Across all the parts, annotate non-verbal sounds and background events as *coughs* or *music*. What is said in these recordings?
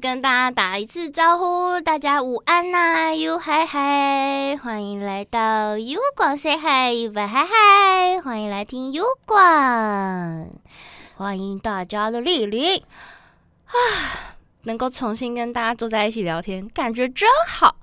跟大家打一次招呼，大家午安呐，You 嗨嗨，欢迎来到 U 广 Say Hi，嗨嗨，欢迎来听 U 广，欢迎大家的莅临啊，能够重新跟大家坐在一起聊天，感觉真好。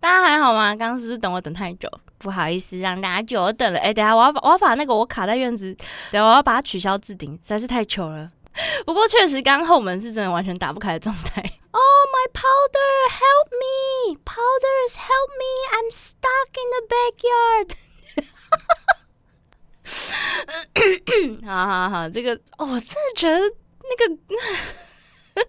大家还好吗？刚刚是不是等我等太久？不好意思，让大家久等了。哎，等下我要把我要把那个我卡在院子，等下我要把它取消置顶，实在是太糗了。*laughs* 不过确实，刚后门是真的完全打不开的状态。*laughs* Oh my powder, help me! Powders, help me! I'm stuck in the backyard. *coughs* 好好好，这个哦，我真的觉得那个 *laughs*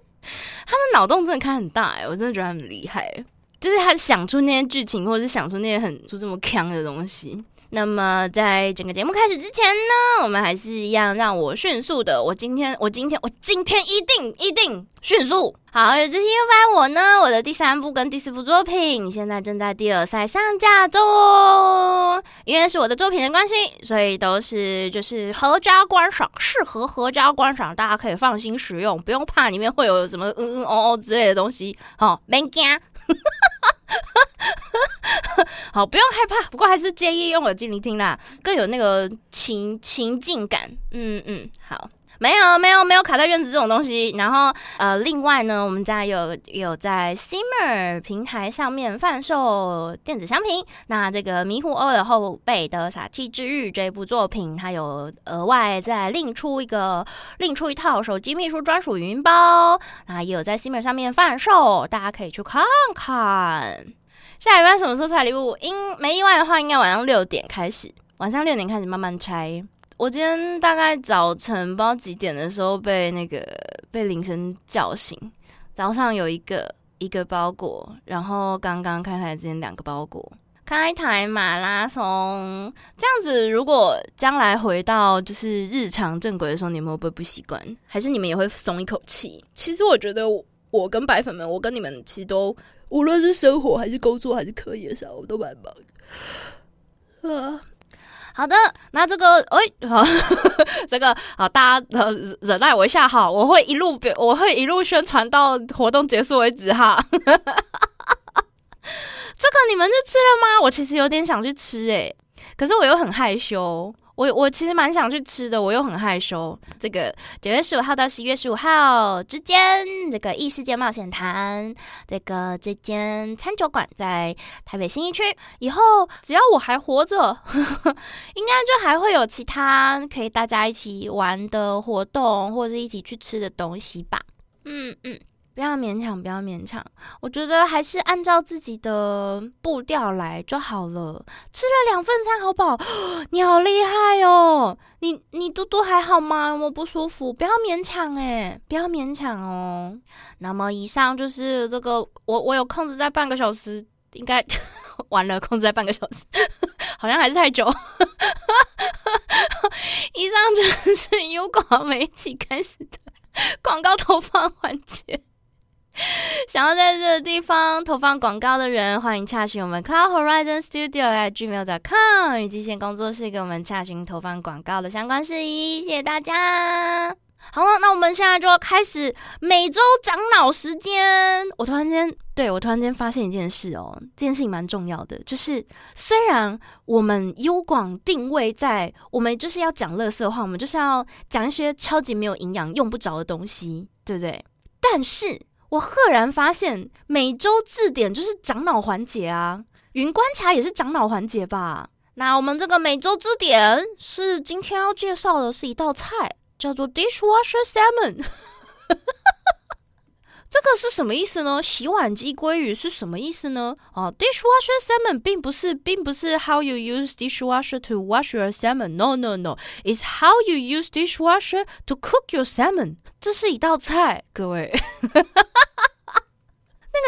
他们脑洞真的开很大哎，我真的觉得他很厉害，就是他想出那些剧情，或者是想出那些很出这么强的东西。那么，在整个节目开始之前呢，我们还是一样让我迅速的。我今天，我今天，我今天一定一定迅速。好，有这些 U 发我呢，我的第三部跟第四部作品现在正在第二赛上架中。因为是我的作品的关系，所以都是就是合家观赏，适合合家观赏，大家可以放心使用，不用怕里面会有什么嗯嗯哦哦之类的东西。好，没惊。*laughs* 好，不用害怕，不过还是建议用耳机聆听啦，更有那个情情境感。嗯嗯，好。没有没有没有卡在院子这种东西，然后呃，另外呢，我们家有有在 Simmer 平台上面贩售电子商品。那这个迷糊欧的后辈的傻气之日这部作品，它有额外再另出一个另出一套手机秘书专属语音包，那也有在 Simmer 上面贩售，大家可以去看看。下一班什么时候拆礼物？应没意外的话，应该晚上六点开始，晚上六点开始慢慢拆。我今天大概早晨不知道几点的时候被那个被铃声叫醒。早上有一个一个包裹，然后刚刚开台之前两个包裹。开台马拉松这样子，如果将来回到就是日常正轨的时候，你们会不会不习惯？还是你们也会松一口气？其实我觉得我跟白粉们，我跟你们其实都无论是生活还是工作还是课业上，我都蛮忙的啊。好的，那这个，哎，好，*laughs* 这个，好，大家呃忍耐我一下哈，我会一路表，我会一路宣传到活动结束为止哈。*laughs* 这个你们去吃了吗？我其实有点想去吃诶，可是我又很害羞。我我其实蛮想去吃的，我又很害羞。这个九月十五号到十一月十五号之间，这个异世界冒险团，这个这间餐酒馆在台北新一区。以后只要我还活着，*laughs* 应该就还会有其他可以大家一起玩的活动，或者是一起去吃的东西吧。嗯嗯。不要勉强，不要勉强。我觉得还是按照自己的步调来就好了。吃了两份餐，好饱。你好厉害哦！你你嘟嘟还好吗？我不舒服，不要勉强哎，不要勉强哦。那么以上就是这个，我我有控制在半个小时，应该 *laughs* 完了，控制在半个小时，好像还是太久。*laughs* 以上就是 *laughs* 由广媒体开始的广告投放环节。*laughs* 想要在这个地方投放广告的人，欢迎洽询我们 Cloud Horizon Studio at gmail.com 与极限工作室，给我们洽询投放广告的相关事宜。谢谢大家。好了，那我们现在就要开始每周长脑时间。我突然间，对我突然间发现一件事哦，这件事情蛮重要的，就是虽然我们优广定位在我们就是要讲乐色话，我们就是要讲一些超级没有营养、用不着的东西，对不对？但是我赫然发现，每周字典就是长脑环节啊，云观察也是长脑环节吧？那我们这个每周字典是今天要介绍的是一道菜，叫做 dishwasher salmon。这个是什么意思呢？洗碗机鲑鱼是什么意思呢？哦，dishwasher salmon 并不是，并不是 how you use dishwasher to wash your salmon。No no no，is how you use dishwasher to cook your salmon。这是一道菜，各位。那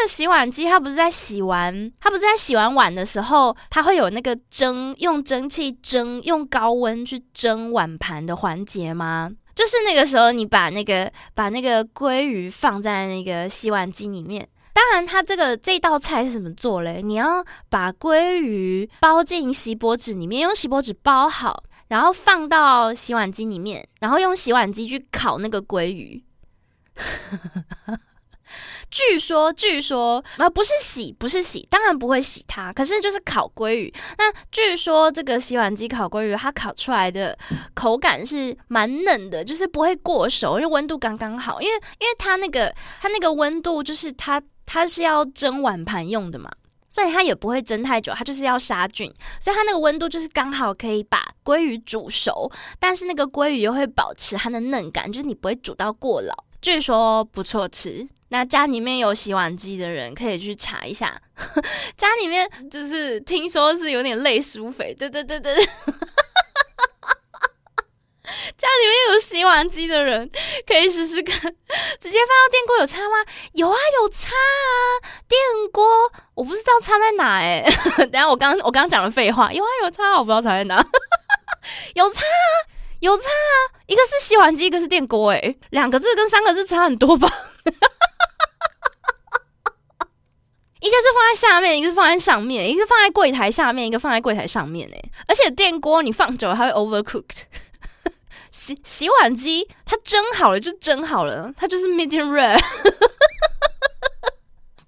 个洗碗机，它不是在洗完，它不是在洗完碗的时候，它会有那个蒸，用蒸汽蒸，用高温去蒸碗盘的环节吗？就是那个时候，你把那个把那个鲑鱼放在那个洗碗机里面。当然，它这个这道菜是怎么做嘞？你要把鲑鱼包进锡箔纸里面，用锡箔纸包好，然后放到洗碗机里面，然后用洗碗机去烤那个鲑鱼。*laughs* 据说，据说啊，不是洗，不是洗，当然不会洗它。可是就是烤鲑鱼。那据说这个洗碗机烤鲑鱼，它烤出来的口感是蛮嫩的，就是不会过熟，因为温度刚刚好。因为因为它那个它那个温度，就是它它是要蒸碗盘用的嘛，所以它也不会蒸太久，它就是要杀菌，所以它那个温度就是刚好可以把鲑鱼煮熟，但是那个鲑鱼又会保持它的嫩感，就是你不会煮到过老。据说不错吃。那家里面有洗碗机的人可以去查一下，*laughs* 家里面就是听说是有点类疏肥，对对对对。对，*laughs* 家里面有洗碗机的人可以试试看，直接放到电锅有差吗？有啊有差啊，电锅。我不知道差在哪哎，*laughs* 等下我刚我刚讲的废话，有啊有差，我不知道差在哪，有差啊有差啊，一个是洗碗机，一个是电锅，哎，两个字跟三个字差很多吧？一个是放在下面，一个是放在上面，一个放在柜台下面，一个放在柜台上面诶。而且电锅你放久了它会 overcooked。*laughs* 洗洗碗机它蒸好了就蒸好了，它就是 medium rare。*laughs*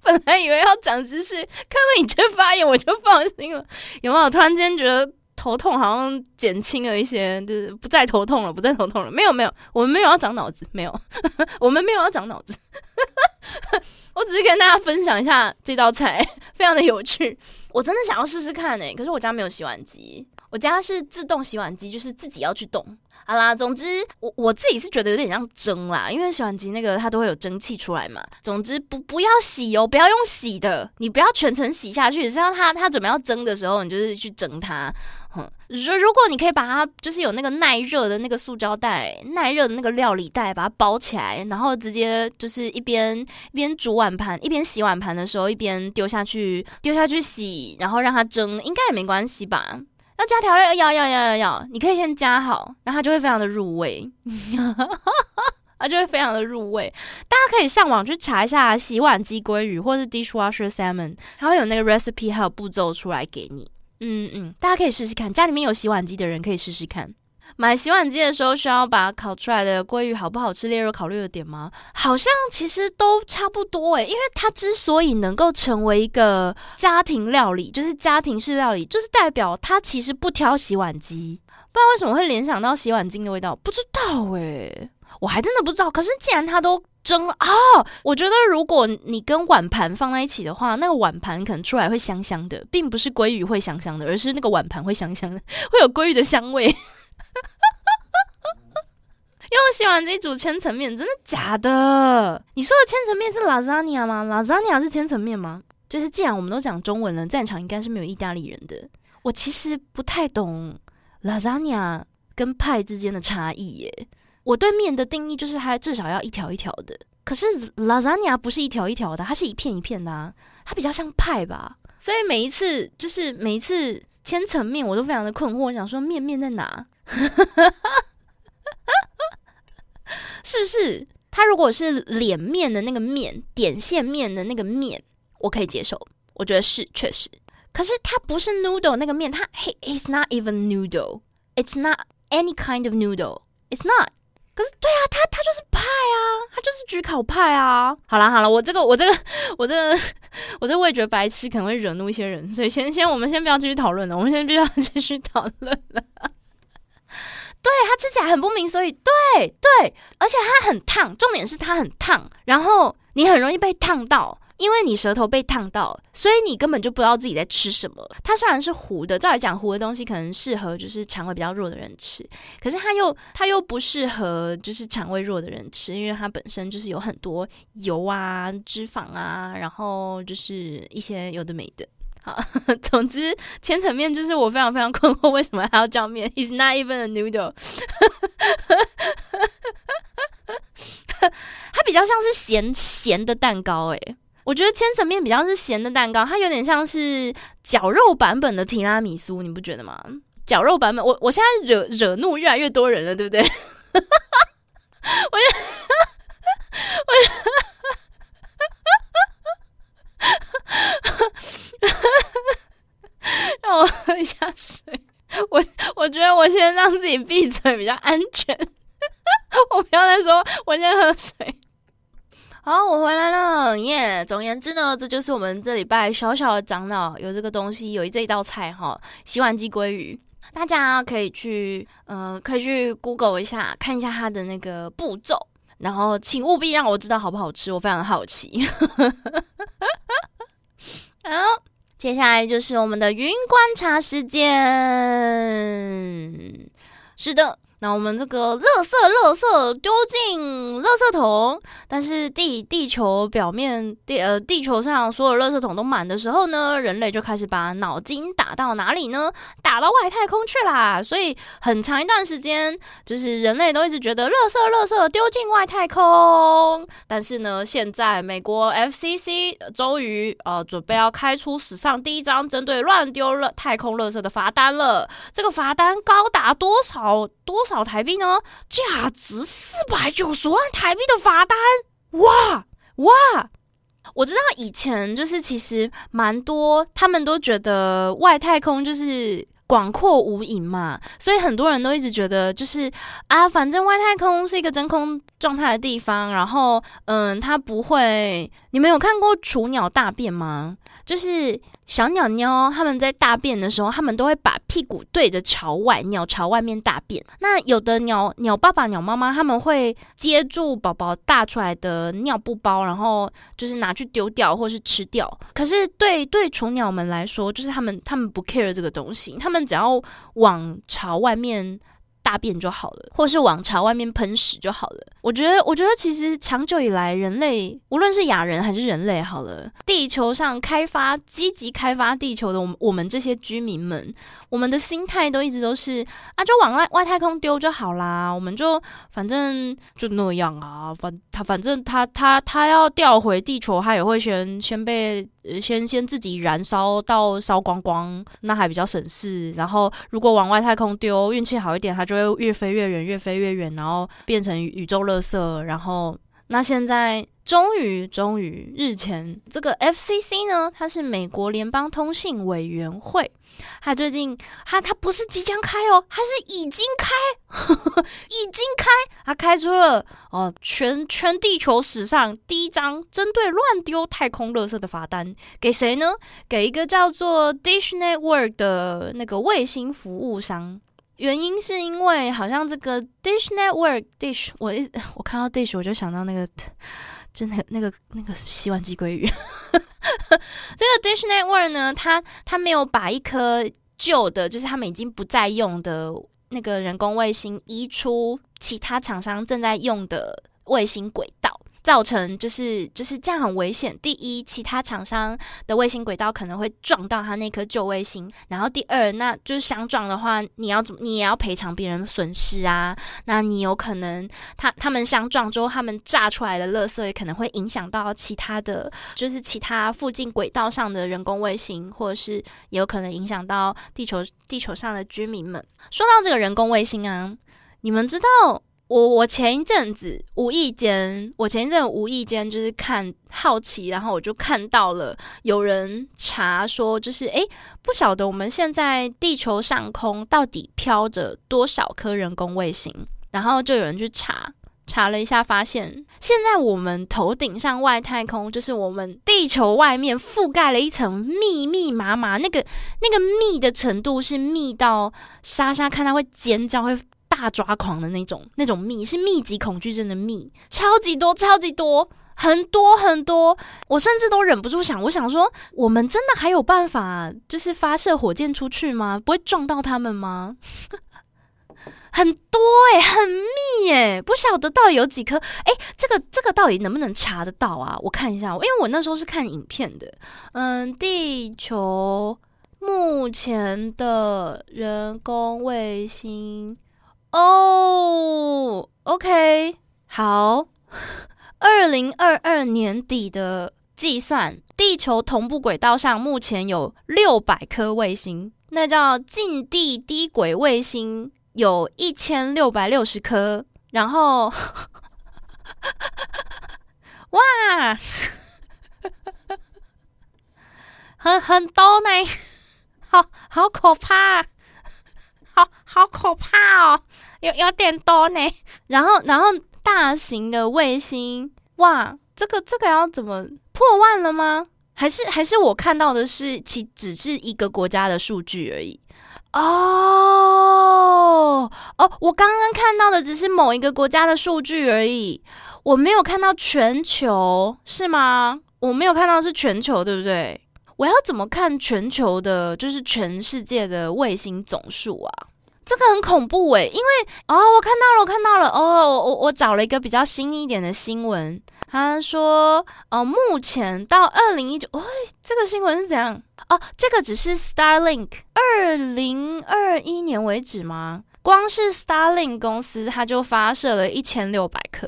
本来以为要讲知识，看到你这发言我就放心了。有没有突然间觉得头痛好像减轻了一些，就是不再头痛了，不再头痛了？没有没有，我们没有要长脑子，没有，*laughs* 我们没有要长脑子。*laughs* 我只是跟大家分享一下这道菜，*laughs* 非常的有趣。我真的想要试试看呢，可是我家没有洗碗机，我家是自动洗碗机，就是自己要去动。好啦，总之我我自己是觉得有点像蒸啦，因为洗碗机那个它都会有蒸汽出来嘛。总之不不要洗哦，不要用洗的，你不要全程洗下去，只要它它准备要蒸的时候，你就是去蒸它。哼如如果你可以把它，就是有那个耐热的那个塑胶袋，耐热的那个料理袋，把它包起来，然后直接就是一边一边煮碗盘，一边洗碗盘的时候，一边丢下去丢下去洗，然后让它蒸，应该也没关系吧？要加调料，要要要要要，你可以先加好，那它就会非常的入味，*laughs* 它就会非常的入味。大家可以上网去查一下洗碗机鲑鱼，或是 dishwasher salmon，它会有那个 recipe 还有步骤出来给你。嗯嗯，大家可以试试看，家里面有洗碗机的人可以试试看。买洗碗机的时候，需要把烤出来的鲑鱼好不好吃列入考虑的点吗？好像其实都差不多诶，因为它之所以能够成为一个家庭料理，就是家庭式料理，就是代表它其实不挑洗碗机。不知道为什么会联想到洗碗巾的味道，不知道诶，我还真的不知道。可是既然它都。蒸啊！我觉得如果你跟碗盘放在一起的话，那个碗盘可能出来会香香的，并不是鲑鱼会香香的，而是那个碗盘会香香的，*laughs* 会有鲑鱼的香味。用洗碗机煮千层面，真的假的？你说的千层面是 lasagna 吗？lasagna 是千层面吗？就是既然我们都讲中文了，战场应该是没有意大利人的。我其实不太懂 lasagna 跟派之间的差异耶。我对面的定义就是它至少要一条一条的，可是 lasagna 不是一条一条的，它是一片一片的啊，它比较像派吧。所以每一次就是每一次千层面，我都非常的困惑，我想说面面在哪？*laughs* 是不是？它如果是脸面的那个面，点线面的那个面，我可以接受，我觉得是确实。可是它不是 noodle 那个面，它 he is not even noodle，it's not any kind of noodle，it's not。可是，对啊，他他就是派啊，他就是举考派啊。好了好了，我这个我这个 *laughs* 我这个我这味觉白痴可能会惹怒一些人，所以先先我们先不要继续讨论了，我们先必须要继续讨论了。对，它吃起来很不明所以，对对，而且它很烫，重点是它很烫，然后你很容易被烫到。因为你舌头被烫到，所以你根本就不知道自己在吃什么。它虽然是糊的，照来讲糊的东西可能适合就是肠胃比较弱的人吃，可是它又它又不适合就是肠胃弱的人吃，因为它本身就是有很多油啊、脂肪啊，然后就是一些有的没的。好，总之千层面就是我非常非常困惑，为什么还要叫面？It's *laughs* not even a noodle。*laughs* 它比较像是咸咸的蛋糕，诶。我觉得千层面比较是咸的蛋糕，它有点像是绞肉版本的提拉米苏，你不觉得吗？绞肉版本，我我现在惹惹怒越来越多人了，对不对？*laughs* 我我让我喝一下水，我我觉得我先让自己闭嘴比较安全，我不要再说，我先喝水。好，我回来了，耶！总而言之呢，这就是我们这礼拜小小的长脑有这个东西，有这一道菜哈，洗碗机鲑鱼，大家可以去呃，可以去 Google 一下，看一下它的那个步骤，然后请务必让我知道好不好吃，我非常好奇。*laughs* 好，接下来就是我们的云观察时间，是的。那我们这个垃圾，垃圾丢进垃圾桶，但是地地球表面地呃地球上所有垃圾桶都满的时候呢，人类就开始把脑筋打到哪里呢？打到外太空去啦！所以很长一段时间，就是人类都一直觉得垃圾，垃圾丢进外太空。但是呢，现在美国 FCC 终于呃准备要开出史上第一张针对乱丢了太空垃圾的罚单了。这个罚单高达多少多？少台币呢？价值四百九十万台币的罚单！哇哇！我知道以前就是其实蛮多，他们都觉得外太空就是广阔无垠嘛，所以很多人都一直觉得就是啊，反正外太空是一个真空状态的地方，然后嗯，它不会。你们有看过雏鸟大便吗？就是小鸟鸟，它们在大便的时候，它们都会把屁股对着朝外，鸟朝外面大便。那有的鸟鸟爸爸、鸟妈妈，他们会接住宝宝大出来的尿布包，然后就是拿去丢掉或是吃掉。可是对对雏鸟们来说，就是他们他们不 care 这个东西，他们只要往朝外面。大便就好了，或是往朝外面喷屎就好了。我觉得，我觉得其实长久以来，人类无论是亚人还是人类，好了，地球上开发积极开发地球的我们，我们这些居民们，我们的心态都一直都是啊，就往外外太空丢就好啦。我们就反正就那样啊，反他反正他他他要调回地球，他也会先先被。呃先先自己燃烧到烧光光，那还比较省事。然后如果往外太空丢，运气好一点，它就会越飞越远，越飞越远，然后变成宇宙垃圾。然后那现在终于终于日前，这个 FCC 呢，它是美国联邦通信委员会。它最近，它它不是即将开哦，它是已经开，呵 *laughs* 呵已经开，它开出了哦全全地球史上第一张针对乱丢太空垃圾的罚单，给谁呢？给一个叫做 Dish Network 的那个卫星服务商。原因是因为好像这个 Dish Network Dish，我一我看到 Dish 我就想到那个。就那个那个那个洗碗机鲑鱼，*laughs* 这个 Dish Network 呢，它它没有把一颗旧的，就是他们已经不再用的那个人工卫星移出其他厂商正在用的卫星轨道。造成就是就是这样很危险。第一，其他厂商的卫星轨道可能会撞到它那颗旧卫星。然后第二，那就是相撞的话，你要怎你也要赔偿别人损失啊？那你有可能他他们相撞之后，他们炸出来的垃圾也可能会影响到其他的就是其他附近轨道上的人工卫星，或者是也有可能影响到地球地球上的居民们。说到这个人工卫星啊，你们知道？我我前一阵子无意间，我前一阵无意间就是看好奇，然后我就看到了有人查说，就是诶，不晓得我们现在地球上空到底飘着多少颗人工卫星，然后就有人去查，查了一下，发现现在我们头顶上外太空，就是我们地球外面覆盖了一层密密麻麻，那个那个密的程度是密到莎莎看到会尖叫会。大抓狂的那种，那种密是密集恐惧症的密，超级多，超级多，很多很多。我甚至都忍不住想，我想说，我们真的还有办法，就是发射火箭出去吗？不会撞到他们吗？很多哎，很密哎，不晓得到底有几颗？哎，这个这个到底能不能查得到啊？我看一下，因为我那时候是看影片的。嗯，地球目前的人工卫星。哦，OK，好。*laughs* 二零二二年底的计算，地球同步轨道上目前有六百颗卫星，那叫近地低轨卫星有一千六百六十颗。然后，*laughs* 哇，*laughs* 很很多呢，好好可怕。好可怕哦，有有点多呢。然后，然后大型的卫星，哇，这个这个要怎么破万了吗？还是还是我看到的是其只是一个国家的数据而已？哦哦，我刚刚看到的只是某一个国家的数据而已，我没有看到全球，是吗？我没有看到是全球，对不对？我要怎么看全球的，就是全世界的卫星总数啊？这个很恐怖诶，因为哦，我看到了，我看到了，哦，我我找了一个比较新一点的新闻，他说，哦，目前到二零一九，哎，这个新闻是怎样？哦，这个只是 Starlink 二零二一年为止吗？光是 Starlink 公司，它就发射了一千六百颗。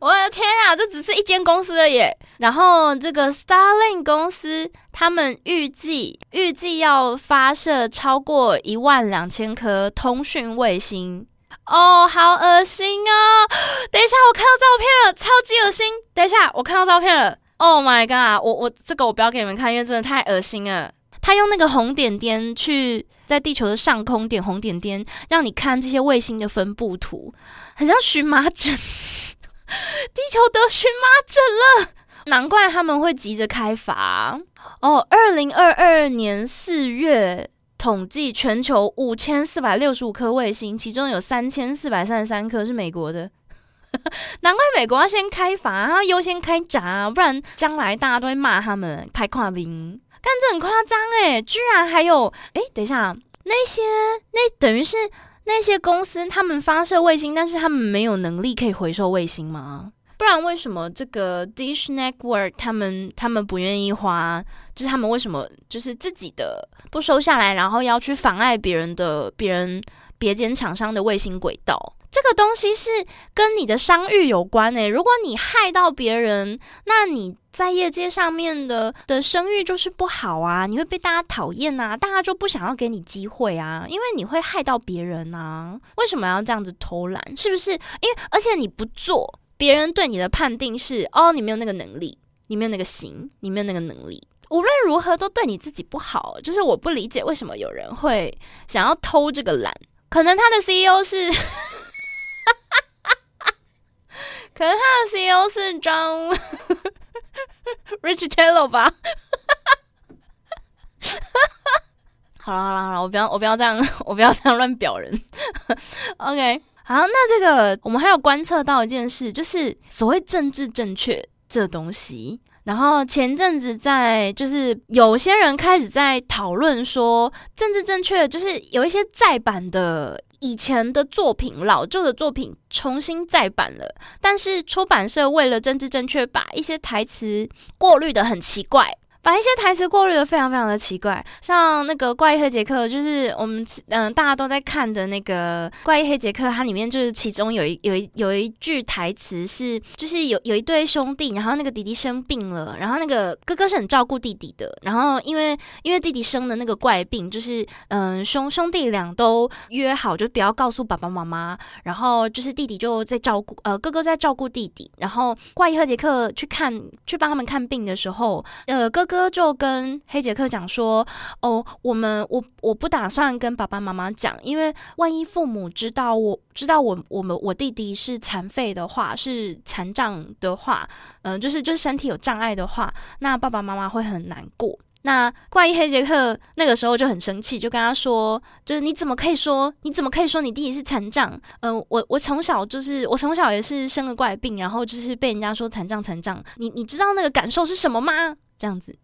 我的天啊，这只是一间公司的耶。然后这个 Starlink 公司，他们预计预计要发射超过一万两千颗通讯卫星。哦，好恶心啊！等一下，我看到照片了，超级恶心。等一下，我看到照片了。Oh my god！我我这个我不要给你们看，因为真的太恶心了。他用那个红点点去在地球的上空点红点点，让你看这些卫星的分布图，很像荨麻疹。*laughs* 地球得荨麻疹了，难怪他们会急着开发哦。二零二二年四月统计，全球五千四百六十五颗卫星，其中有三千四百三十三颗是美国的。*laughs* 难怪美国要先开发，要优先开闸，不然将来大家都会骂他们拍跨兵。但这很夸张诶，居然还有诶，等一下，那些那等于是那些公司，他们发射卫星，但是他们没有能力可以回收卫星吗？不然为什么这个 Dish Network 他们他们不愿意花？就是他们为什么就是自己的不收下来，然后要去妨碍别人的别人别间厂商的卫星轨道？这个东西是跟你的商誉有关诶。如果你害到别人，那你在业界上面的的声誉就是不好啊，你会被大家讨厌啊，大家就不想要给你机会啊，因为你会害到别人啊。为什么要这样子偷懒？是不是？因为而且你不做，别人对你的判定是哦，你没有那个能力，你没有那个心，你没有那个能力。无论如何都对你自己不好。就是我不理解为什么有人会想要偷这个懒，可能他的 CEO 是。*laughs* 可能他的 CEO 是 John *laughs* Rich Taylor 吧？*laughs* 好了好了好了，我不要我不要这样，我不要这样乱表人。*laughs* OK，好，那这个我们还有观测到一件事，就是所谓政治正确这东西。然后前阵子在就是有些人开始在讨论说，政治正确就是有一些再版的。以前的作品，老旧的作品重新再版了，但是出版社为了政治正确，把一些台词过滤的很奇怪。把一些台词过滤的非常非常的奇怪，像那个《怪异黑杰克》，就是我们嗯大家都在看的那个《怪异黑杰克》，它里面就是其中有一有一有一句台词是，就是有有一对兄弟，然后那个弟弟生病了，然后那个哥哥是很照顾弟弟的，然后因为因为弟弟生的那个怪病，就是嗯兄兄弟俩都约好就不要告诉爸爸妈妈，然后就是弟弟就在照顾呃哥哥在照顾弟弟，然后怪异黑杰克去看去帮他们看病的时候，呃哥。哥就跟黑杰克讲说：“哦，我们我我不打算跟爸爸妈妈讲，因为万一父母知道我知道我我们我弟弟是残废的话，是残障的话，嗯，就是就是身体有障碍的话，那爸爸妈妈会很难过。那怪异黑杰克那个时候就很生气，就跟他说：就是你怎么可以说你怎么可以说你弟弟是残障？嗯，我我从小就是我从小也是生了怪病，然后就是被人家说残障残障。你你知道那个感受是什么吗？这样子。”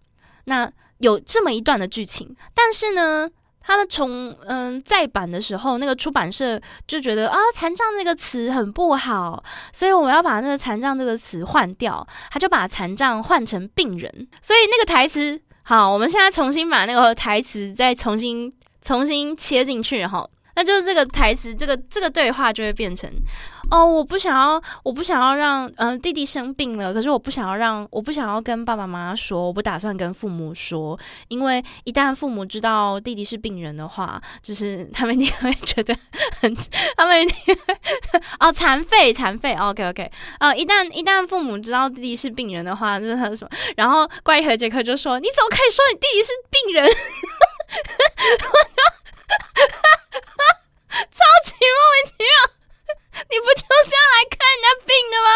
那有这么一段的剧情，但是呢，他们从嗯再版的时候，那个出版社就觉得啊，残障这个词很不好，所以我们要把那个残障这个词换掉，他就把残障换成病人。所以那个台词，好，我们现在重新把那个台词再重新重新切进去然后，那就是这个台词，这个这个对话就会变成。哦，我不想要，我不想要让嗯弟弟生病了。可是我不想要让，我不想要跟爸爸妈妈说，我不打算跟父母说，因为一旦父母知道弟弟是病人的话，就是他们一定会觉得很，他们一定会 *laughs* 哦残废残废。OK OK，呃，一旦一旦父母知道弟弟是病人的话，就是他什么？然后怪异和杰克就说：“你怎么可以说你弟弟是病人？”超 *laughs* 级莫名其妙。你不就这样来看人家病的吗？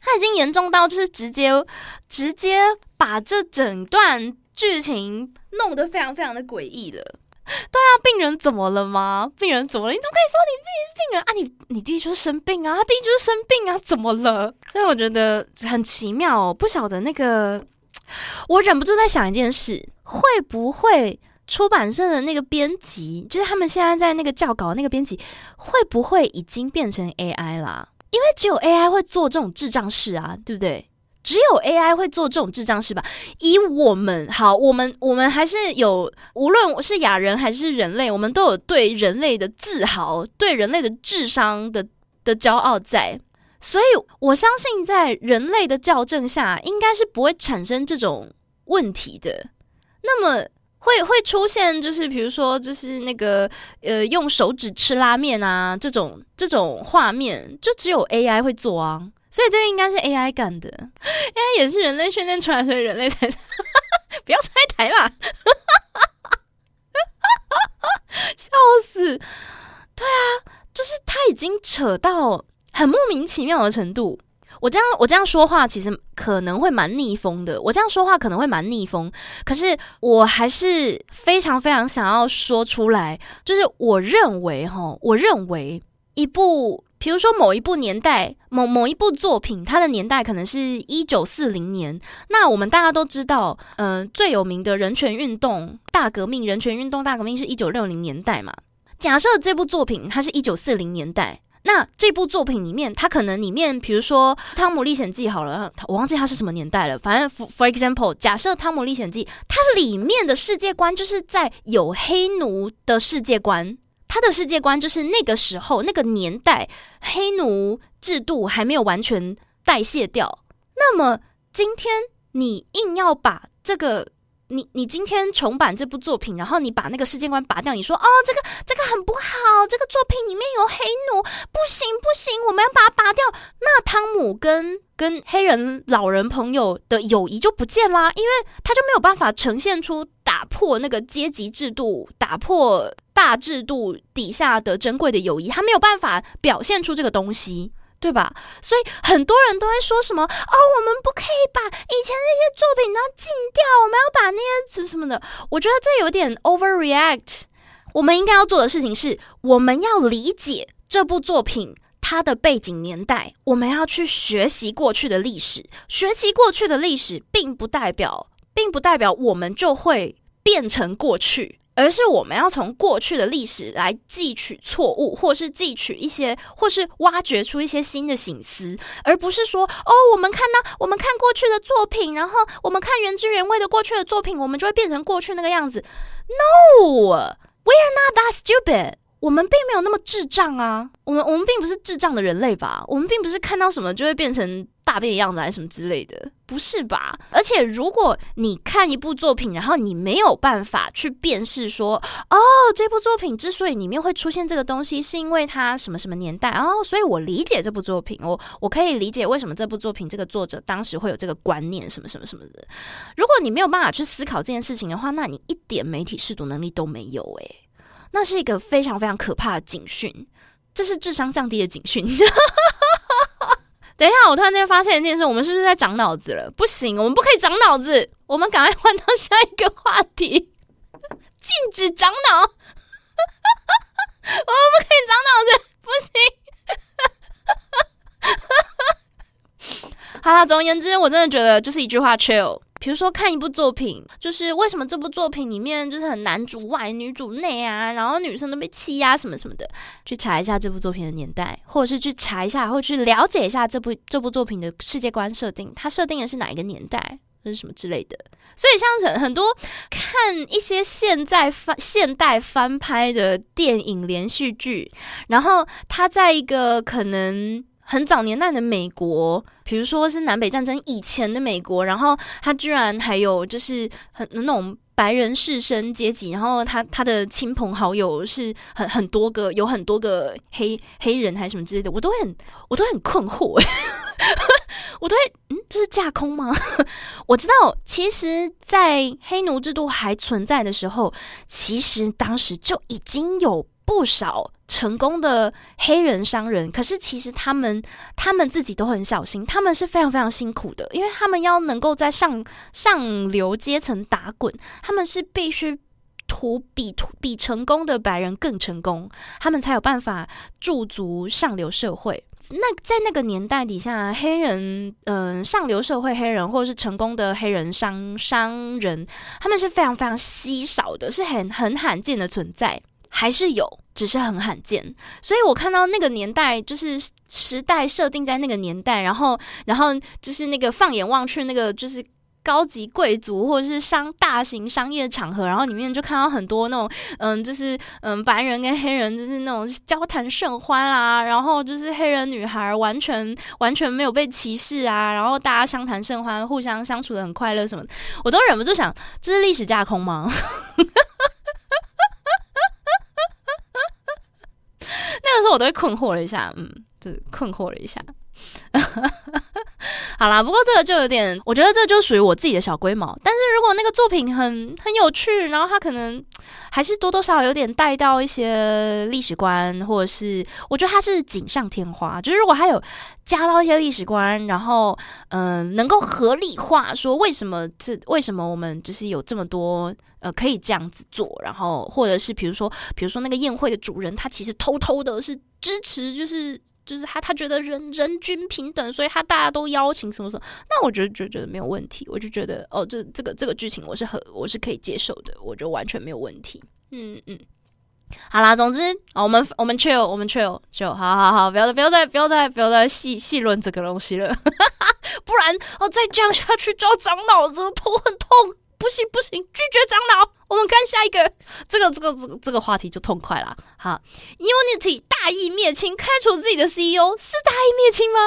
它已经严重到就是直接直接把这整段剧情弄得非常非常的诡异了。对啊，病人怎么了吗？病人怎么了？你怎么可以说你病病人啊？你你弟就是生病啊，他弟就是生病啊，怎么了？所以我觉得很奇妙哦，不晓得那个，我忍不住在想一件事，会不会出版社的那个编辑，就是他们现在在那个教稿那个编辑，会不会已经变成 AI 啦？因为只有 AI 会做这种智障事啊，对不对？只有 AI 会做这种智障事吧？以我们好，我们我们还是有，无论是亚人还是人类，我们都有对人类的自豪，对人类的智商的的骄傲在。所以我相信，在人类的校正下，应该是不会产生这种问题的。那么会会出现，就是比如说，就是那个呃，用手指吃拉面啊，这种这种画面，就只有 AI 会做啊。所以这个应该是 AI 干的，*laughs* AI 也是人类训练出来，所以人类才 *laughs* 不要拆台啦，*laughs* 笑死！对啊，就是他已经扯到很莫名其妙的程度。我这样我这样说话，其实可能会蛮逆风的。我这样说话可能会蛮逆风，可是我还是非常非常想要说出来，就是我认为哈，我认为一部。比如说某一部年代，某某一部作品，它的年代可能是一九四零年。那我们大家都知道，嗯，最有名的人权运动大革命，人权运动大革命是一九六零年代嘛。假设这部作品它是一九四零年代，那这部作品里面，它可能里面，比如说《汤姆历险记》好了，我忘记它是什么年代了。反正，for example，假设《汤姆历险记》它里面的世界观就是在有黑奴的世界观。他的世界观就是那个时候、那个年代，黑奴制度还没有完全代谢掉。那么今天你硬要把这个，你你今天重版这部作品，然后你把那个世界观拔掉，你说哦，这个这个很不好，这个作品里面有黑奴，不行不行，我们要把它拔掉。那汤姆跟跟黑人老人朋友的友谊就不见啦，因为他就没有办法呈现出打破那个阶级制度、打破大制度底下的珍贵的友谊，他没有办法表现出这个东西，对吧？所以很多人都会说什么：“哦，我们不可以把以前那些作品都禁掉，我们要把那些什么什么的。”我觉得这有点 overreact。我们应该要做的事情是，我们要理解这部作品。它的背景年代，我们要去学习过去的历史。学习过去的历史，并不代表，并不代表我们就会变成过去，而是我们要从过去的历史来汲取错误，或是汲取一些，或是挖掘出一些新的醒思，而不是说，哦，我们看到，我们看过去的作品，然后我们看原汁原味的过去的作品，我们就会变成过去那个样子。No，we are not that stupid. 我们并没有那么智障啊！我们我们并不是智障的人类吧？我们并不是看到什么就会变成大便的样子，还是什么之类的，不是吧？而且，如果你看一部作品，然后你没有办法去辨识说，哦，这部作品之所以里面会出现这个东西，是因为它什么什么年代，哦，所以我理解这部作品，我我可以理解为什么这部作品这个作者当时会有这个观念，什么什么什么的。如果你没有办法去思考这件事情的话，那你一点媒体视读能力都没有，诶。那是一个非常非常可怕的警讯，这是智商降低的警讯。*laughs* 等一下，我突然间发现一件事，我们是不是在长脑子了？不行，我们不可以长脑子，我们赶快换到下一个话题，*laughs* 禁止长脑。*laughs* 我们不可以长脑子，不行。*laughs* 好了，总而言之，我真的觉得就是一句话：chill。比如说看一部作品，就是为什么这部作品里面就是很男主外女主内啊，然后女生都被欺压什么什么的，去查一下这部作品的年代，或者是去查一下，或者去了解一下这部这部作品的世界观设定，它设定的是哪一个年代，或是什么之类的。所以像很很多看一些现在翻现代翻拍的电影连续剧，然后它在一个可能。很早年代的美国，比如说是南北战争以前的美国，然后他居然还有就是很那种白人士绅阶级，然后他他的亲朋好友是很很多个，有很多个黑黑人还是什么之类的，我都很 *laughs* 我都很困惑，我都会嗯，这是架空吗？我知道，其实，在黑奴制度还存在的时候，其实当时就已经有不少。成功的黑人商人，可是其实他们他们自己都很小心，他们是非常非常辛苦的，因为他们要能够在上上流阶层打滚，他们是必须图比图比成功的白人更成功，他们才有办法驻足上流社会。那在那个年代底下，黑人，嗯，上流社会黑人或者是成功的黑人商商人，他们是非常非常稀少的，是很很罕见的存在。还是有，只是很罕见。所以我看到那个年代，就是时代设定在那个年代，然后，然后就是那个放眼望去，那个就是高级贵族或者是商大型商业场合，然后里面就看到很多那种，嗯，就是嗯，白人跟黑人就是那种交谈甚欢啦，然后就是黑人女孩完全完全没有被歧视啊，然后大家相谈甚欢，互相相处的很快乐什么，我都忍不住想，这是历史架空吗？*laughs* 那个时候我都会困惑了一下，嗯，就困惑了一下。*laughs* 好啦，不过这个就有点，我觉得这就属于我自己的小龟毛。但是如果那个作品很很有趣，然后它可能还是多多少少有点带到一些历史观，或者是我觉得它是锦上添花。就是如果它有加到一些历史观，然后嗯，能够合理化说为什么这为什么我们就是有这么多呃可以这样子做，然后或者是比如说比如说那个宴会的主人他其实偷偷的是支持就是。就是他，他觉得人人均平等，所以他大家都邀请什么什么。那我觉得就觉得没有问题，我就觉得哦，这这个这个剧情我是很我是可以接受的，我就完全没有问题。嗯嗯，好啦，总之我们我们 chill，我们 chill 就好好好，不要再不要再不要再不要再细细论这个东西了，*laughs* 不然哦再这样下去就要长脑子，头很痛，不行不行，拒绝长老。我们看下一个，这个这个这个这个话题就痛快了。好，Unity 大义灭亲，开除自己的 CEO 是大义灭亲吗？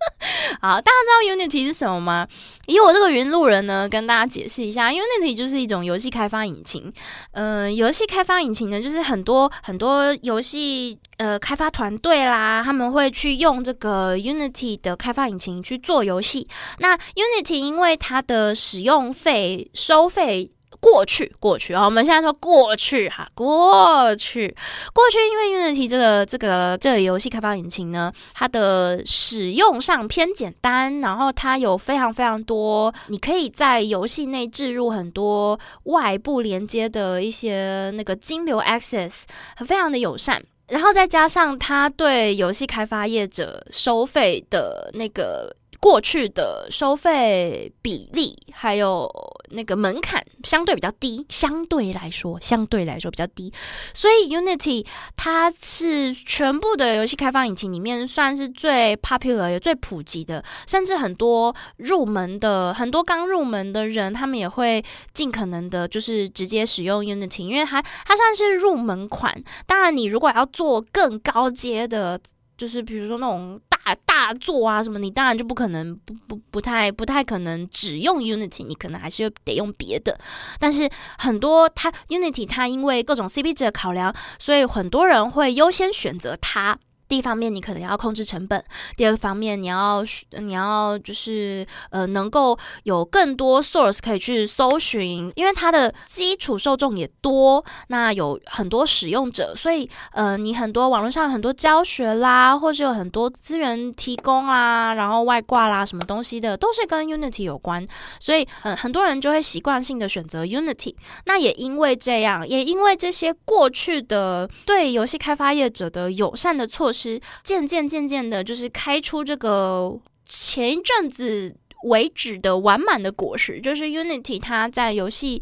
*laughs* 好，大家知道 Unity 是什么吗？以我这个云路人呢，跟大家解释一下，Unity 就是一种游戏开发引擎。嗯，游戏开发引擎呢，就是很多很多游戏呃开发团队啦，他们会去用这个 Unity 的开发引擎去做游戏。那 Unity 因为它的使用费收费。过去，过去啊！我们现在说过去哈，过去，过去，因为 Unity 这个这个这个游戏开发引擎呢，它的使用上偏简单，然后它有非常非常多，你可以在游戏内置入很多外部连接的一些那个金流 access，非常的友善，然后再加上他对游戏开发业者收费的那个。过去的收费比例还有那个门槛相对比较低，相对来说，相对来说比较低，所以 Unity 它是全部的游戏开发引擎里面算是最 popular 也最普及的，甚至很多入门的很多刚入门的人，他们也会尽可能的就是直接使用 Unity，因为它它算是入门款。当然，你如果要做更高阶的，就是比如说那种。大作啊什么，你当然就不可能不不不太不太可能只用 Unity，你可能还是得用别的。但是很多它 Unity 它因为各种 CP 值的考量，所以很多人会优先选择它。第一方面，你可能要控制成本；第二个方面，你要你要就是呃，能够有更多 source 可以去搜寻，因为它的基础受众也多，那有很多使用者，所以呃，你很多网络上很多教学啦，或是有很多资源提供啦，然后外挂啦，什么东西的，都是跟 Unity 有关，所以很很多人就会习惯性的选择 Unity。那也因为这样，也因为这些过去的对游戏开发业者的友善的措施。是渐渐渐渐的，就是开出这个前一阵子为止的完满的果实。就是 Unity，它在游戏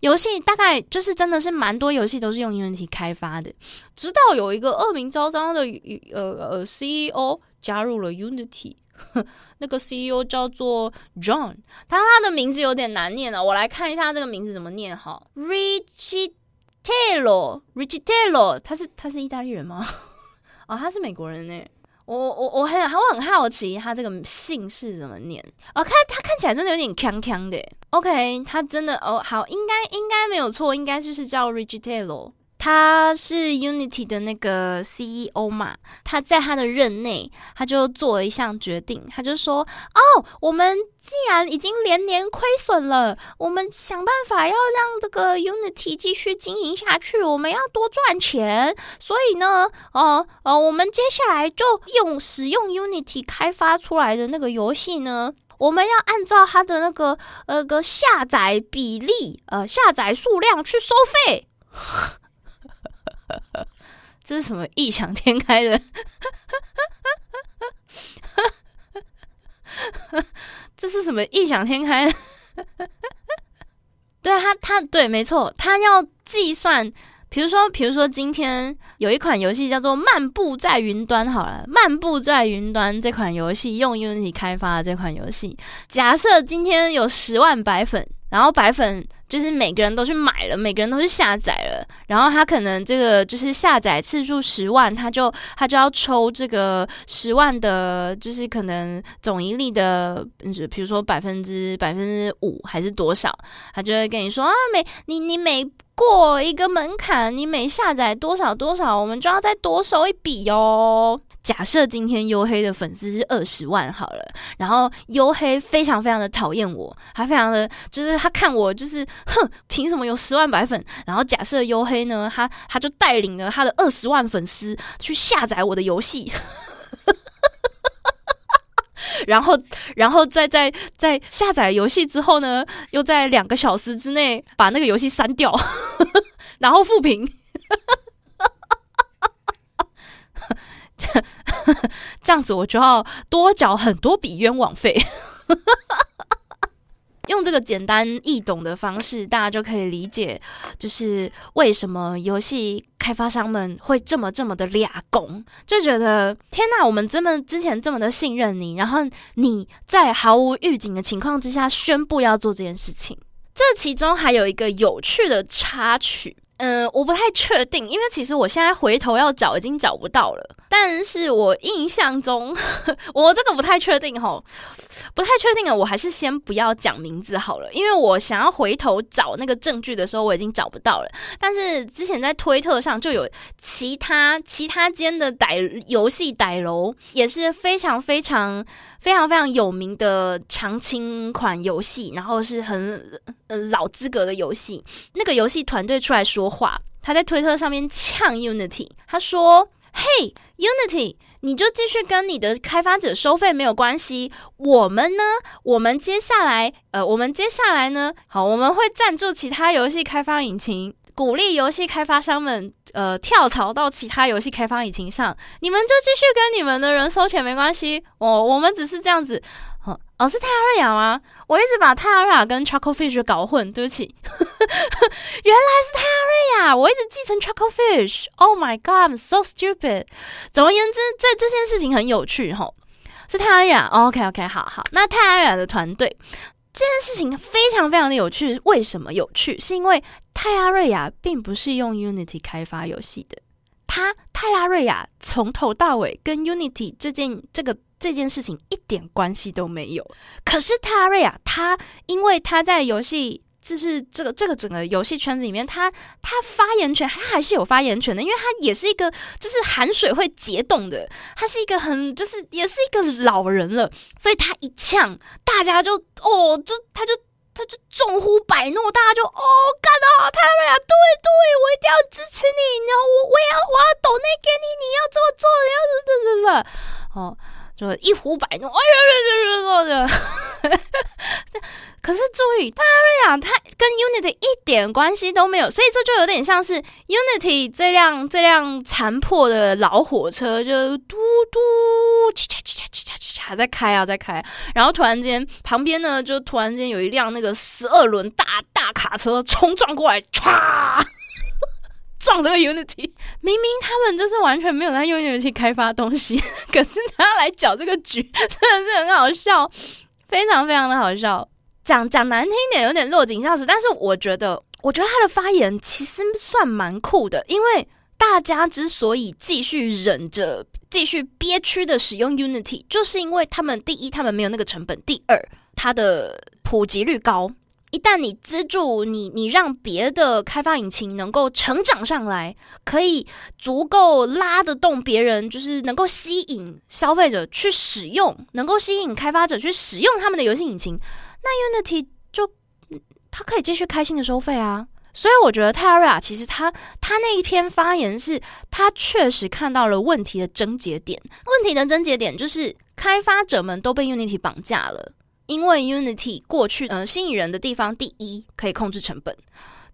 游戏大概就是真的是蛮多游戏都是用 Unity 开发的。直到有一个恶名昭彰的呃呃 CEO 加入了 Unity，*laughs* 那个 CEO 叫做 John，但他的名字有点难念了。我来看一下这个名字怎么念哈，Richitello，Richitello，他是他是意大利人吗？哦，他是美国人呢。我我我很我很好奇他这个姓氏怎么念。哦，看他看起来真的有点锵锵的。OK，他真的哦好，应该应该没有错，应该就是叫 Richitello。他是 Unity 的那个 CEO 嘛，他在他的任内，他就做了一项决定，他就说：“哦，我们既然已经连年亏损了，我们想办法要让这个 Unity 继续经营下去，我们要多赚钱。所以呢，呃呃，我们接下来就用使用 Unity 开发出来的那个游戏呢。”我们要按照它的那个呃个下载比例呃下载数量去收费，*laughs* 这是什么异想天开的？*laughs* 这是什么异想天开？*laughs* 对啊，他他对，没错，他要计算。比如说，比如说，今天有一款游戏叫做《漫步在云端》。好了，《漫步在云端》这款游戏用 Unity 开发的这款游戏，假设今天有十万白粉，然后白粉就是每个人都去买了，每个人都去下载了，然后他可能这个就是下载次数十万，他就他就要抽这个十万的，就是可能总盈利的，比如说百分之百分之五还是多少，他就会跟你说啊，每你你每。过一个门槛，你每下载多少多少，我们就要再多收一笔哦。假设今天黝黑的粉丝是二十万好了，然后黝黑非常非常的讨厌我，他非常的就是他看我就是哼，凭什么有十万白粉？然后假设黝黑呢，他他就带领了他的二十万粉丝去下载我的游戏。*laughs* 然后，然后再在在下载游戏之后呢，又在两个小时之内把那个游戏删掉，*laughs* 然后复评，*laughs* 这样子我就要多缴很多笔冤枉费。用这个简单易懂的方式，大家就可以理解，就是为什么游戏开发商们会这么这么的俩拱，就觉得天呐，我们这么之前这么的信任你，然后你在毫无预警的情况之下宣布要做这件事情，这其中还有一个有趣的插曲。嗯，我不太确定，因为其实我现在回头要找已经找不到了。但是我印象中，*laughs* 我这个不太确定吼，不太确定啊，我还是先不要讲名字好了，因为我想要回头找那个证据的时候，我已经找不到了。但是之前在推特上就有其他其他间的歹游戏歹楼，也是非常非常非常非常有名的长青款游戏，然后是很呃老资格的游戏。那个游戏团队出来说。话，他在推特上面呛 Unity，他说：“嘿，Unity，你就继续跟你的开发者收费没有关系。我们呢，我们接下来，呃，我们接下来呢，好，我们会赞助其他游戏开发引擎，鼓励游戏开发商们，呃，跳槽到其他游戏开发引擎上。你们就继续跟你们的人收钱没关系。我，我们只是这样子。”哦，是泰瑞亚吗？我一直把泰瑞亚跟 Chucklefish 搞混，对不起。*laughs* 原来是泰瑞亚，我一直记成 Choco Fish。Oh my god，so stupid。总而言之，这这件事情很有趣哈。是泰瑞亚，OK OK，好好。那泰瑞亚的团队这件事情非常非常的有趣。为什么有趣？是因为泰拉瑞亚并不是用 Unity 开发游戏的，他泰拉瑞亚从头到尾跟 Unity 这件这个。这件事情一点关系都没有。可是泰拉瑞亚，他因为他在游戏，就是这个这个整个游戏圈子里面，他他发言权，他还是有发言权的，因为他也是一个就是含水会结冻的，他是一个很就是也是一个老人了，所以他一呛，大家就哦，就他就他就众呼百诺，大家就哦干得好，泰瑞啊，对对，我一定要支持你，然后我我也要我要抖那给你，你要这么做，你要这这这么哦。就一呼百诺，哎呀，呀呀呀呀！可是注意，大瑞亚它跟 Unity 一点关系都没有，所以这就有点像是 Unity 这辆这辆残破的老火车，就嘟嘟叽嚓叽嚓叽嚓叽嚓在开啊，在开。然后突然间，旁边呢，就突然间有一辆那个十二轮大大卡车冲撞过来，唰！撞这个 Unity，明明他们就是完全没有在用 Unity 开发东西，*laughs* 可是他来搅这个局，*laughs* 真的是很好笑，非常非常的好笑。讲讲难听点，有点落井下石，但是我觉得，我觉得他的发言其实算蛮酷的，因为大家之所以继续忍着、继续憋屈的使用 Unity，就是因为他们第一，他们没有那个成本；第二，它的普及率高。一旦你资助你，你让别的开发引擎能够成长上来，可以足够拉得动别人，就是能够吸引消费者去使用，能够吸引开发者去使用他们的游戏引擎，那 Unity 就它可以继续开心的收费啊。所以我觉得泰瑞亚其实他他那一篇发言是，他确实看到了问题的症结点。问题的症结点就是开发者们都被 Unity 绑架了。因为 Unity 过去呃吸引人的地方，第一可以控制成本，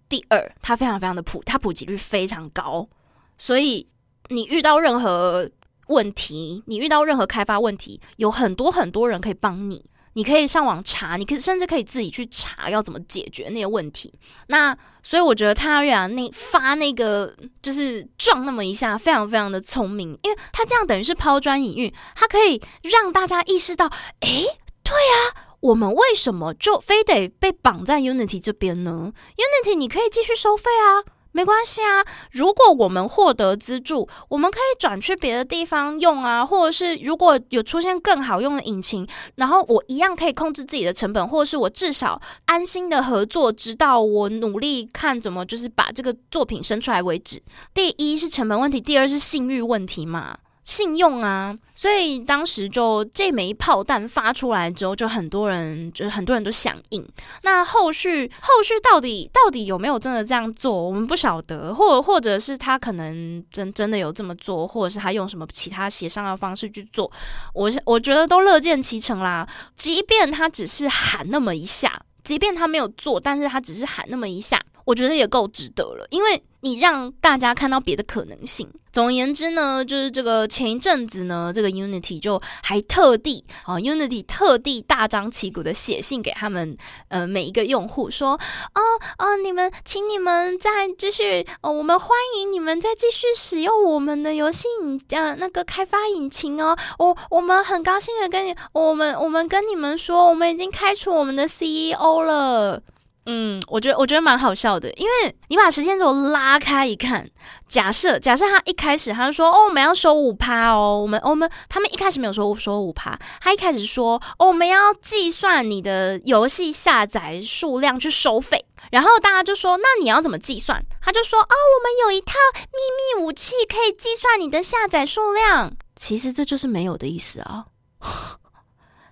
第二它非常非常的普，它普及率非常高，所以你遇到任何问题，你遇到任何开发问题，有很多很多人可以帮你，你可以上网查，你可以甚至可以自己去查要怎么解决那些问题。那所以我觉得他瑞亚那发那个就是撞那么一下，非常非常的聪明，因为他这样等于是抛砖引玉，他可以让大家意识到，诶。对呀，我们为什么就非得被绑在 Unity 这边呢？Unity 你可以继续收费啊，没关系啊。如果我们获得资助，我们可以转去别的地方用啊，或者是如果有出现更好用的引擎，然后我一样可以控制自己的成本，或者是我至少安心的合作，直到我努力看怎么就是把这个作品生出来为止。第一是成本问题，第二是信誉问题嘛。信用啊，所以当时就这枚炮弹发出来之后，就很多人，就是很多人都响应。那后续后续到底到底有没有真的这样做，我们不晓得，或或者是他可能真真的有这么做，或者是他用什么其他协商的方式去做，我我觉得都乐见其成啦。即便他只是喊那么一下，即便他没有做，但是他只是喊那么一下。我觉得也够值得了，因为你让大家看到别的可能性。总而言之呢，就是这个前一阵子呢，这个 Unity 就还特地啊，Unity 特地大张旗鼓的写信给他们呃每一个用户说，哦哦，你们请你们再继续，哦，我们欢迎你们再继续使用我们的游戏引呃那个开发引擎哦，我我们很高兴的跟你，我们我们跟你们说，我们已经开除我们的 CEO 了。嗯，我觉得我觉得蛮好笑的，因为你把时间轴拉开一看，假设假设他一开始他就说哦我们要收五趴哦，我们我们他们一开始没有说收五趴，他一开始说哦我们要计算你的游戏下载数量去收费，然后大家就说那你要怎么计算？他就说哦我们有一套秘密武器可以计算你的下载数量，其实这就是没有的意思啊。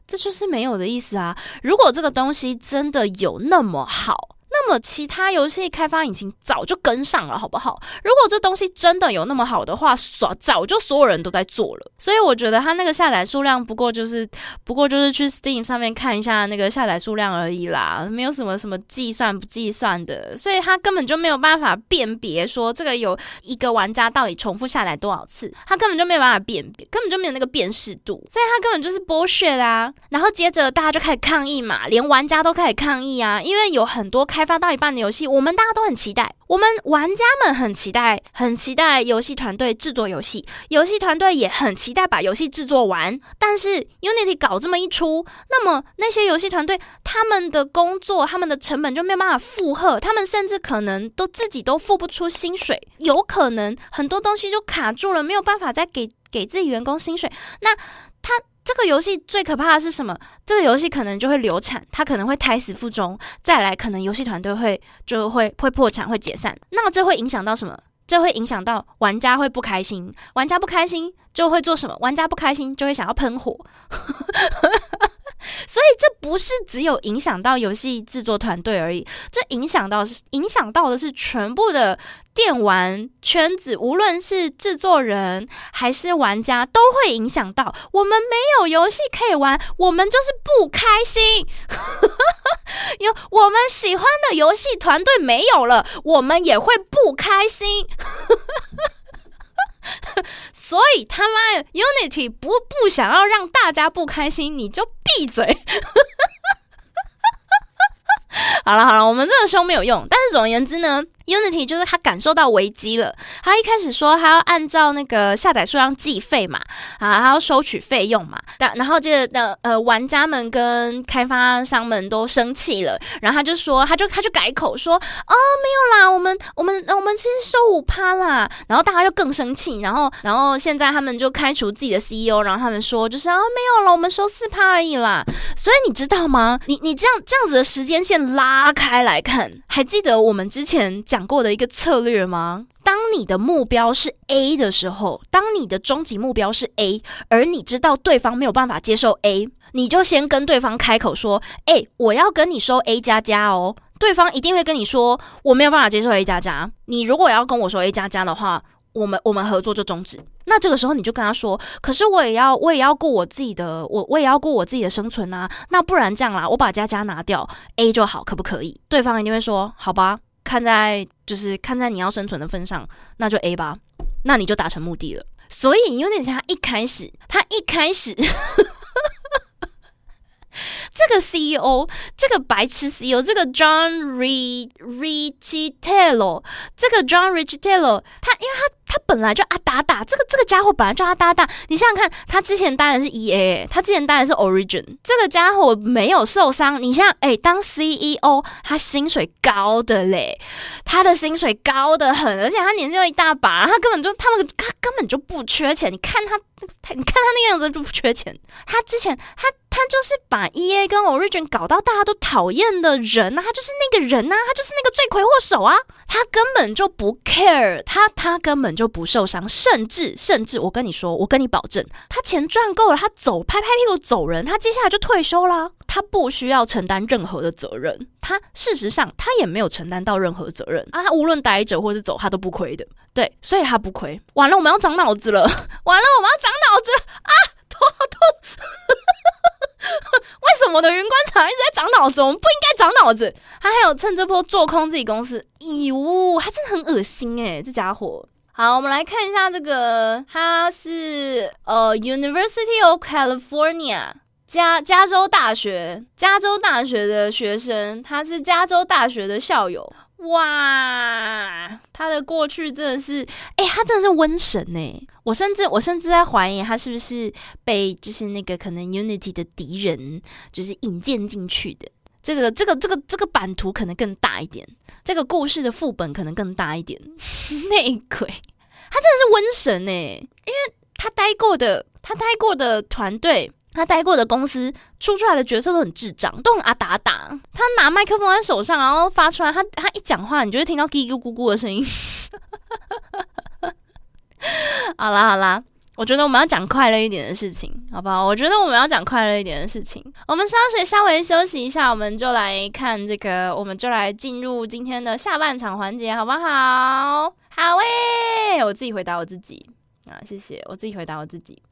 这就是没有的意思啊！如果这个东西真的有那么好。那么其他游戏开发引擎早就跟上了，好不好？如果这东西真的有那么好的话，早早就所有人都在做了。所以我觉得它那个下载数量不过就是 *laughs* 不过就是去 Steam 上面看一下那个下载数量而已啦，没有什么什么计算不计算的，所以它根本就没有办法辨别说这个有一个玩家到底重复下载多少次，它根本就没有办法辨别，根本就没有那个辨识度，所以它根本就是剥削啦！然后接着大家就开始抗议嘛，连玩家都开始抗议啊，因为有很多开发到一半的游戏，我们大家都很期待，我们玩家们很期待，很期待游戏团队制作游戏，游戏团队也很期待把游戏制作完。但是 Unity 搞这么一出，那么那些游戏团队他们的工作，他们的成本就没有办法负荷，他们甚至可能都自己都付不出薪水，有可能很多东西就卡住了，没有办法再给给自己员工薪水。那他。这个游戏最可怕的是什么？这个游戏可能就会流产，它可能会胎死腹中。再来，可能游戏团队会就会会破产，会解散。那这会影响到什么？这会影响到玩家会不开心。玩家不开心就会做什么？玩家不开心就会想要喷火。*laughs* 所以这不是只有影响到游戏制作团队而已，这影响到是影响到的是全部的电玩圈子，无论是制作人还是玩家，都会影响到。我们没有游戏可以玩，我们就是不开心。*laughs* 有我们喜欢的游戏团队没有了，我们也会不开心。*laughs* 所以他妈，Unity 不不想要让大家不开心，你就闭嘴。*laughs* 好了好了，我们这个凶没有用。但是总而言之呢 Unity 就是他感受到危机了，他一开始说他要按照那个下载数量计费嘛，啊，他要收取费用嘛，但然后这个的呃玩家们跟开发商们都生气了，然后他就说他就他就改口说哦没有啦，我们我们我们其实收五趴啦，然后大家就更生气，然后然后现在他们就开除自己的 CEO，然后他们说就是啊没有了，我们收四趴而已啦，所以你知道吗？你你这样这样子的时间线拉开来看，还记得我们之前讲。讲过的一个策略吗？当你的目标是 A 的时候，当你的终极目标是 A，而你知道对方没有办法接受 A，你就先跟对方开口说：“哎，我要跟你收 A 加加哦。”对方一定会跟你说：“我没有办法接受 A 加加。”你如果要跟我说 A 加加的话，我们我们合作就终止。那这个时候你就跟他说：“可是我也要我也要顾我自己的，我我也要顾我自己的生存啊。那不然这样啦，我把加加拿掉 A 就好，可不可以？”对方一定会说：“好吧。”看在就是看在你要生存的份上，那就 A 吧，那你就达成目的了。所以 Unity 他一开始，他一开始。*laughs* 这个 CEO，这个白痴 CEO，这个 John Richitello，这个 John Richitello，他因为他他本来就阿达达，这个这个家伙本来就阿达达。你想想看，他之前待的是 EA，他之前待的是 Origin，这个家伙没有受伤。你像哎，当 CEO，他薪水高的嘞，他的薪水高的很，而且他年纪又一大把，他根本就他们他根本就不缺钱。你看他，他你看他那样子就不缺钱。他之前他。他就是把 E A 跟 Origin 搞到大家都讨厌的人啊，他就是那个人啊，他就是那个罪魁祸首啊，他根本就不 care，他他根本就不受伤，甚至甚至我跟你说，我跟你保证，他钱赚够了，他走拍拍屁股走人，他接下来就退休啦，他不需要承担任何的责任，他事实上他也没有承担到任何责任啊，他无论待着或者走，他都不亏的，对，所以他不亏。完了，我们要长脑子了，*laughs* 完了，我们要长脑子了啊，头好痛。*laughs* 为什么我的云观察一直在长脑子？我们不应该长脑子。他还有趁这波做空自己公司，哟，他真的很恶心诶，这家伙。好，我们来看一下这个，他是呃，University of California 加加州大学，加州大学的学生，他是加州大学的校友。哇，他的过去真的是，哎，他真的是瘟神呢。我甚至我甚至在怀疑他是不是被就是那个可能 Unity 的敌人就是引荐进去的。这个这个这个这个版图可能更大一点，这个故事的副本可能更大一点。*laughs* 内鬼，他真的是瘟神呢，因为他待过的他待过的团队。他待过的公司出出来的角色都很智障，都很阿达达。他拿麦克风在手上，然后发出来，他他一讲话，你就会听到叽叽咕咕的声音。好 *laughs* 啦好啦，我觉得我们要讲快乐一点的事情，好不好？我觉得我们要讲快乐一点的事情。我们稍微稍微休息一下，我们就来看这个，我们就来进入今天的下半场环节，好不好？好诶，我自己回答我自己啊，谢谢，我自己回答我自己。